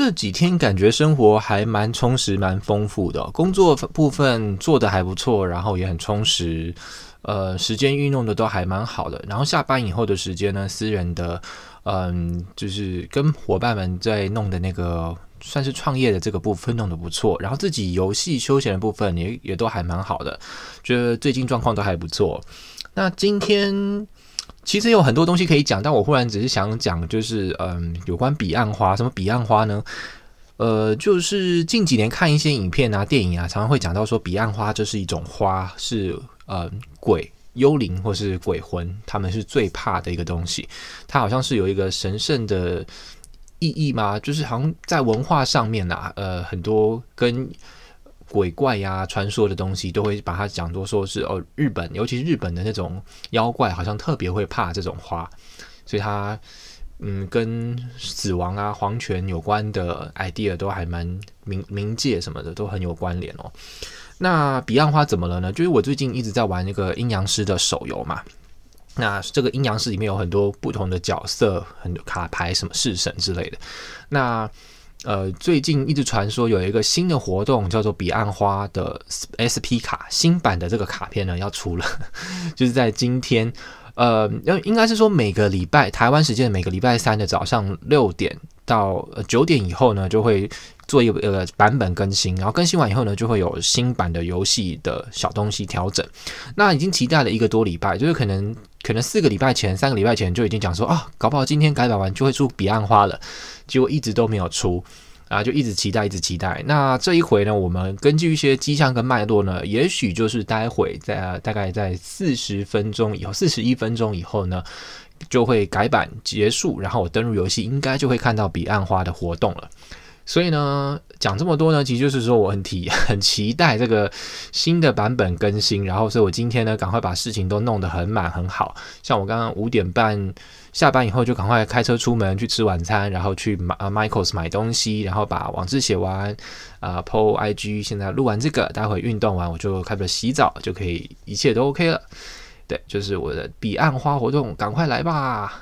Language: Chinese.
这几天感觉生活还蛮充实、蛮丰富的，工作部分做得还不错，然后也很充实，呃，时间运用的都还蛮好的。然后下班以后的时间呢，私人的，嗯，就是跟伙伴们在弄的那个算是创业的这个部分弄得不错，然后自己游戏休闲的部分也也都还蛮好的，觉得最近状况都还不错。那今天。其实有很多东西可以讲，但我忽然只是想讲，就是嗯，有关彼岸花。什么彼岸花呢？呃，就是近几年看一些影片啊、电影啊，常常会讲到说，彼岸花这是一种花，是呃鬼、幽灵或是鬼魂，他们是最怕的一个东西。它好像是有一个神圣的意义吗？就是好像在文化上面啊，呃，很多跟。鬼怪呀、传说的东西都会把它讲作说是哦，日本，尤其是日本的那种妖怪，好像特别会怕这种花，所以它嗯，跟死亡啊、黄泉有关的 idea 都还蛮冥冥界什么的都很有关联哦。那彼岸花怎么了呢？就是我最近一直在玩那个阴阳师的手游嘛，那这个阴阳师里面有很多不同的角色，很多卡牌，什么式神之类的，那。呃，最近一直传说有一个新的活动，叫做彼岸花的 SP 卡，新版的这个卡片呢要出了，就是在今天，呃，要应该是说每个礼拜台湾时间每个礼拜三的早上六点到九点以后呢，就会做一个呃版本更新，然后更新完以后呢，就会有新版的游戏的小东西调整。那已经期待了一个多礼拜，就是可能可能四个礼拜前、三个礼拜前就已经讲说啊，搞不好今天改版完就会出彼岸花了。结果一直都没有出啊，就一直期待，一直期待。那这一回呢，我们根据一些迹象跟脉络呢，也许就是待会在大概在四十分钟以后，四十一分钟以后呢，就会改版结束，然后我登入游戏，应该就会看到彼岸花的活动了。所以呢，讲这么多呢，其实就是说我很体 很期待这个新的版本更新，然后所以我今天呢，赶快把事情都弄得很满很好。像我刚刚五点半下班以后，就赶快开车出门去吃晚餐，然后去买啊 Michaels 买东西，然后把网志写完啊 po IG，现在录完这个，待会运动完我就开始洗澡，就可以一切都 OK 了。对，就是我的彼岸花活动，赶快来吧！